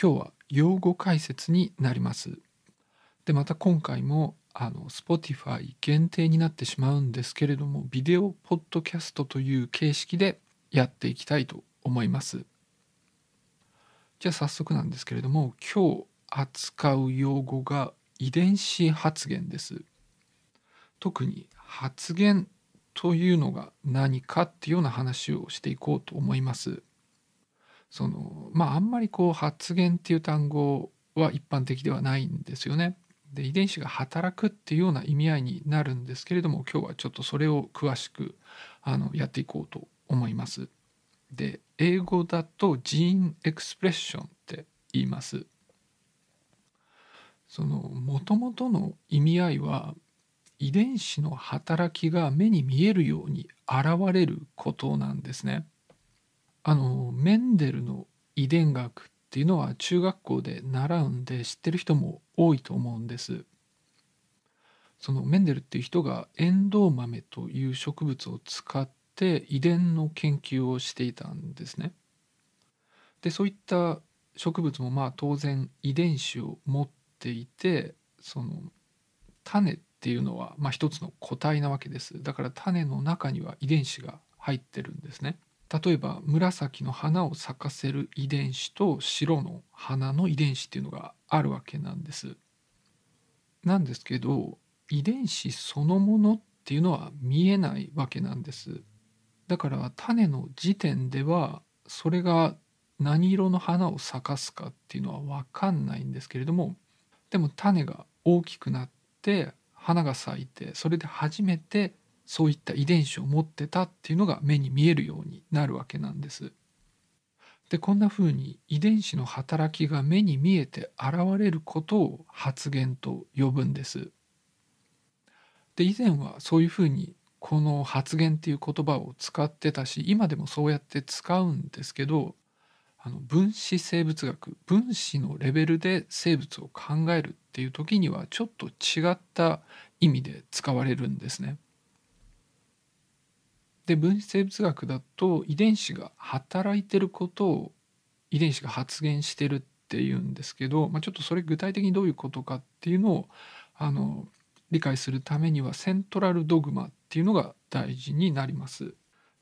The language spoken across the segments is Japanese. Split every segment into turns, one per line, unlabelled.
今日は用語解説になります。でまた今回もあの Spotify 限定になってしまうんですけれどもビデオポッドキャストという形式でやっていきたいと思います。じゃあ早速なんですけれども今日扱う用語が遺伝子発現です。特に発現というのが何かっていうような話をしていこうと思います。そのまああんまりこう発現っていう単語は一般的ではないんですよね。で遺伝子が働くっていうような意味合いになるんですけれども今日はちょっとそれを詳しくあのやっていこうと思います。で英語だとジーンエクスプレッションって言います。そのもともとの意味合いは遺伝子の働きが目に見えるように現れることなんですね。あのメンデルの遺伝学っていうのは中学校で習うんで知ってる人も多いと思うんです。そのメンデルっていう人がエンドウ豆という植物を使って遺伝の研究をしていたんですね。でそういった植物もまあ当然遺伝子を持っていてその種っていうのはまあ一つの個体なわけです。だから種の中には遺伝子が入ってるんですね。例えば紫の花を咲かせる遺伝子と白の花の遺伝子っていうのがあるわけなんです。なんですけど遺伝子そのものっていうのは見えないわけなんです。だから種の時点ではそれが何色の花を咲かすかっていうのは分かんないんですけれどもでも種が大きくなって花が咲いてそれで初めてそういった遺伝子を持ってたっていうのが目に見えるようになるわけなんです。でこんな風に遺伝子の働きが目に見えて現れることを発現と呼ぶんです。で以前はそういう風にこの発言っていう言葉を使ってたし今でもそうやって使うんですけどあの分子生物学分子のレベルで生物を考えるっていう時にはちょっと違った意味で使われるんですね。で分子生物学だと遺伝子が働いてることを遺伝子が発現してるっていうんですけど、まあ、ちょっとそれ具体的にどういうことかっていうのをあの理解するためにはセントラルドグマっていうのが大事になります。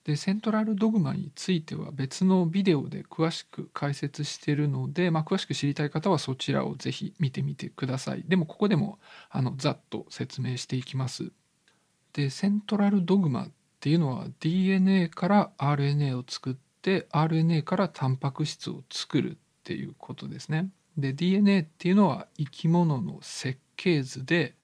でセントラルドグマについては別のビデオで詳しく解説してるので、まあ、詳しく知りたい方はそちらをぜひ見てみてください。でもここでもあのざっと説明していきます。でセントラルドグマていうのは DNA から RNA を作って RNA からタンパク質を作るっていうことですね。で DNA っていうのは生き物の設計図で、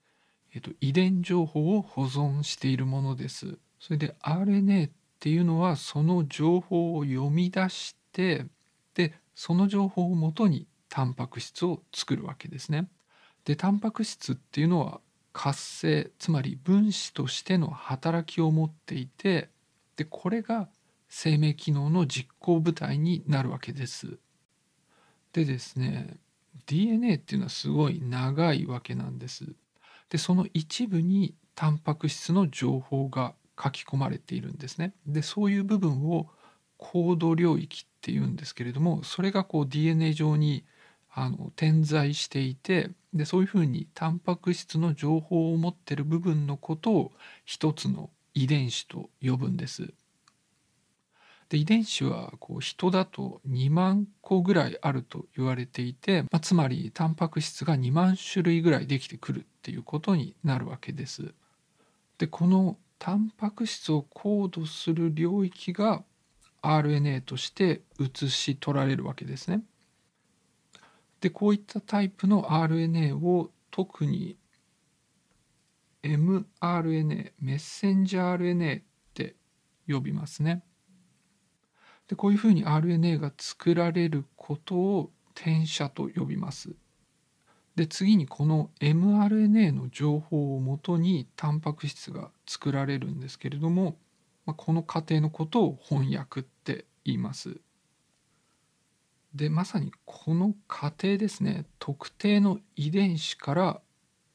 えっと、遺伝情報を保存しているものです。それで RNA っていうのはその情報を読み出してでその情報をもとにタンパク質を作るわけですね。でタンパク質っていうのは活性つまり分子としての働きを持っていてでこれが生命機能の実行部隊になるわけです。でですね DNA っていうのはすごい長いわけなんです。でその一部にタンパク質の情報が書き込まれているんですね。でそういう部分をコード領域っていうんですけれどもそれがこう DNA 上にあの点在していてでそういうふうにタンパク質の情報を持ってる部分のことを一つの遺伝子と呼ぶんです。で遺伝子はこう人だと2万個ぐらいあると言われていて、まあ、つまりタンパク質が2万種類ぐらいできてくるっていうことになるわけです。でこのタンパク質をコードする領域が RNA として写し取られるわけですね。でこういったタイプの RNA を特に mRNA メッセンジャー RNA って呼びますね。でこういうふうに RNA が作られることを転写と呼びます。で次にこの mRNA の情報をもとにタンパク質が作られるんですけれども、まあ、この過程のことを翻訳って言います。でまさにこの過程ですね特定の遺伝子から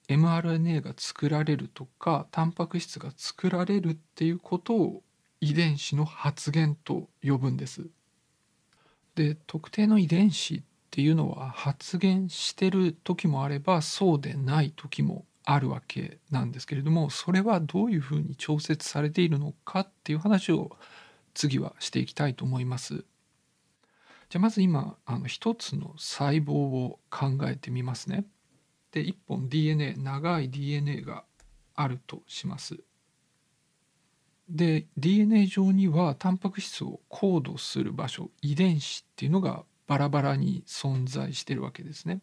mRNA が作られるとかタンパク質が作られるっていうことを遺伝子の発現と呼ぶんです。で特定の遺伝子っていうのは発現してる時もあればそうでない時もあるわけなんですけれどもそれはどういうふうに調節されているのかっていう話を次はしていきたいと思います。じゃあまず今あの一つの細胞を考えてみますね。で1本 DNA 長い DNA があるとします。で DNA 上にはタンパク質をコードする場所遺伝子っていうのがバラバラに存在してるわけですね。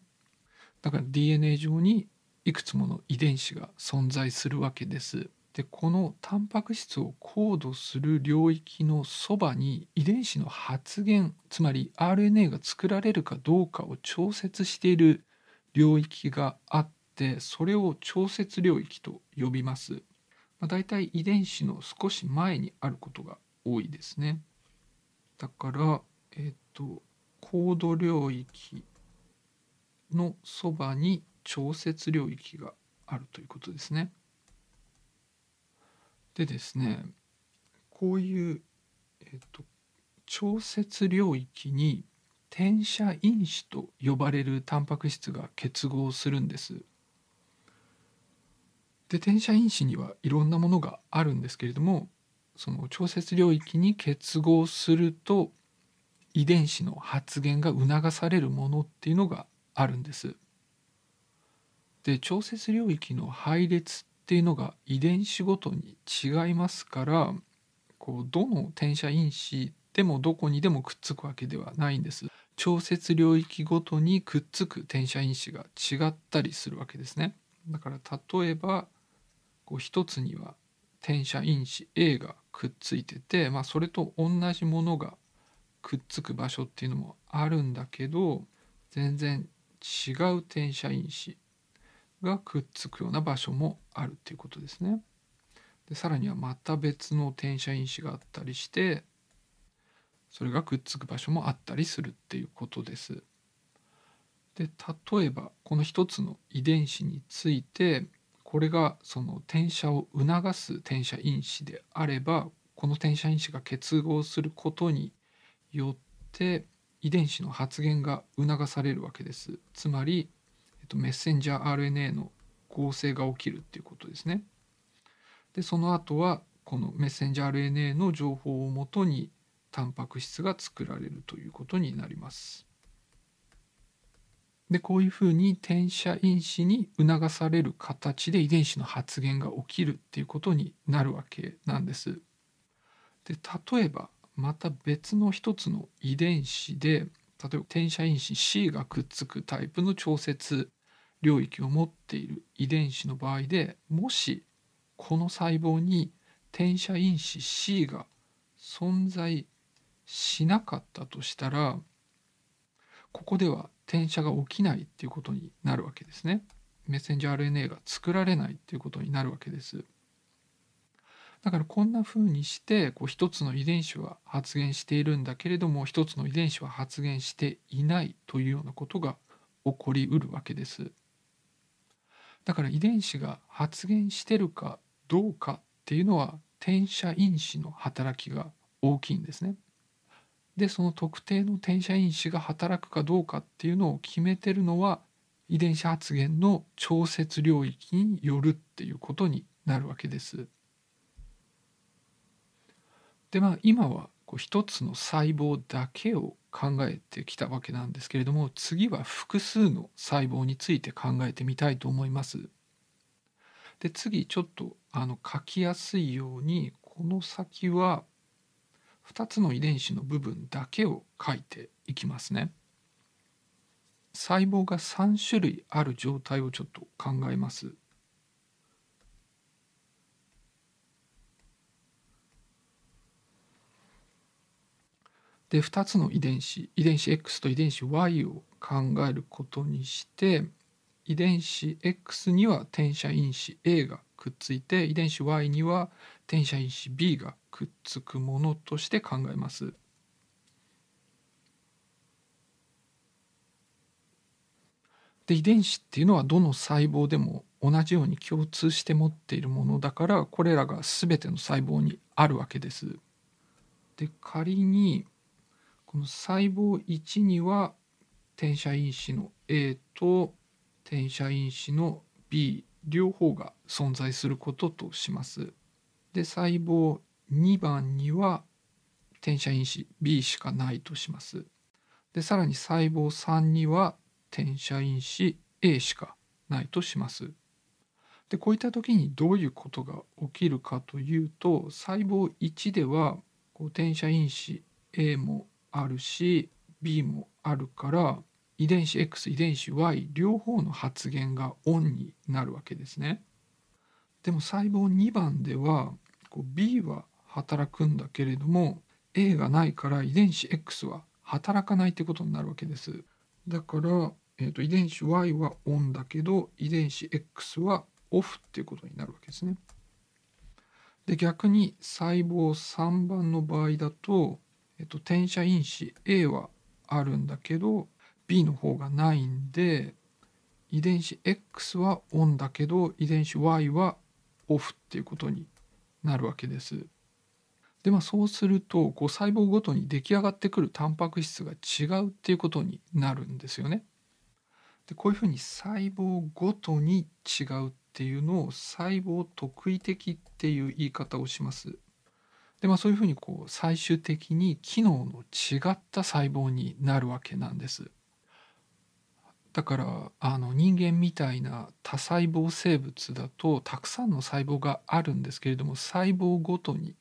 だから DNA 上にいくつもの遺伝子が存在するわけです。でこのタンパク質をコードする領域のそばに遺伝子の発現つまり RNA が作られるかどうかを調節している領域があってそれを調節領域と呼びます。まあ、大体遺伝子の少し前にあることが多いですね。だからえっ、とコード領域のそばに調節領域があるということですね。でですねこういう、えっと、調節領域に転写因子と呼ばれるタンパク質が結合するんです。で転写因子にはいろんなものがあるんですけれどもその調節領域に結合すると遺伝子の発現が促されるものっていうのがあるんです。で調節領域の配列っていうのが遺伝子ごとに違いますからこうどの転写因子でもどこにでもくっつくわけではないんです。調節領域ごとにくっつく転写因子が違ったりするわけですね。だから例えばこう一つには転写因子 A がくっついてて、まあ、それと同じものがくっつく場所っていうのもあるんだけど全然違う転写因子がくっつくような場所もあるっていうことですね。でさらにはまた別の転写因子があったりしてそれがくっつく場所もあったりするっていうことです。で例えばこの一つの遺伝子についてこれがその転写を促す転写因子であればこの転写因子が結合することによって遺伝子の発現が促されるわけです。つまりっと、メッセンジャー RNA の合成が起きるっていうことですね。でその後はこのメッセンジャー RNA の情報をもとにタンパク質が作られるということになります。でこういうふうに転写因子に促される形で遺伝子の発現が起きるっていうことになるわけなんです。で例えばまた別の一つの遺伝子で例えば転写因子 C がくっつくタイプの調節領域を持っている遺伝子の場合でもしこの細胞に転写因子 C が存在しなかったとしたらここでは転写が起きないっていうことになるわけですね。メッセンジャー RNA が作られないっていうことになるわけです。だからこんな風にしてこう一つの遺伝子は発現しているんだけれども一つの遺伝子は発現していないというようなことが起こりうるわけです。だから遺伝子が発現してるかどうかっていうのは転写因子の働きが大きいんですね。でその特定の転写因子が働くかどうかっていうのを決めてるのは遺伝子発現の調節領域によるっていうことになるわけです。でまあ今はこう一つの細胞だけを考えてきたわけなんですけれども次は複数の細胞について考えてみたいと思います。で次ちょっとあの書きやすいようにこの先は2つの遺伝子の部分だけを書いていきますね。細胞が3種類ある状態をちょっと考えます。で2つの遺伝子遺伝子 X と遺伝子 Y を考えることにして遺伝子 X には転写因子 A がくっついて遺伝子 Y には転写因子 B がくっつくものとして考えます。で遺伝子っていうのはどの細胞でも同じように共通して持っているものだからこれらが全ての細胞にあるわけです。で仮にこの細胞1には転写因子の A と転写因子の B 両方が存在することとします。で細胞2番には転写因子 B しかないとします。でさらに細胞3には転写因子 A しかないとします。でこういった時にどういうことが起きるかというと細胞1ではこう転写因子 A もあるし B もあるから遺伝子 X 遺伝子 Y 両方の発現がオンになるわけですね。でも細胞2番ではこう B は働くんだけれども A がないから遺伝子 X は働かないってことになるわけです。だから、えーと、遺伝子 Y はオンだけど遺伝子 X はオフっていうことになるわけですね。で逆に細胞3番の場合だと、えっと、転写因子 A はあるんだけど B の方がないんで遺伝子 X はオンだけど遺伝子 Y はオフっていうことになるわけです。でまあそうするとこう細胞ごとに出来上がってくるタンパク質が違うっていうことになるんですよね。でこういうふうに細胞ごとに違うっていうのを細胞特異的っていう言い方をします。でまあそういうふうにこう最終的に機能の違った細胞になるわけなんです。だからあの人間みたいな多細胞生物だとたくさんの細胞があるんですけれども細胞ごとに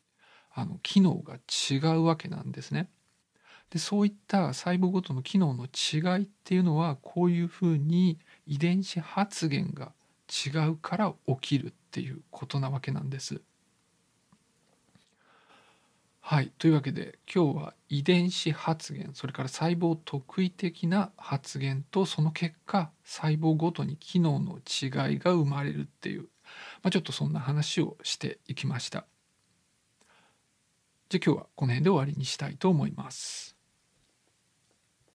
あの機能が違うわけなんですね。でそういった細胞ごとの機能の違いっていうのはこういうふうに遺伝子発現が違うから起きるっていうことなわけなんです。はい。というわけで今日は遺伝子発現それから細胞特異的な発現とその結果細胞ごとに機能の違いが生まれるっていう、まあ、ちょっとそんな話をしていきました。じゃあ今日はこの辺で終わりにしたいと思います。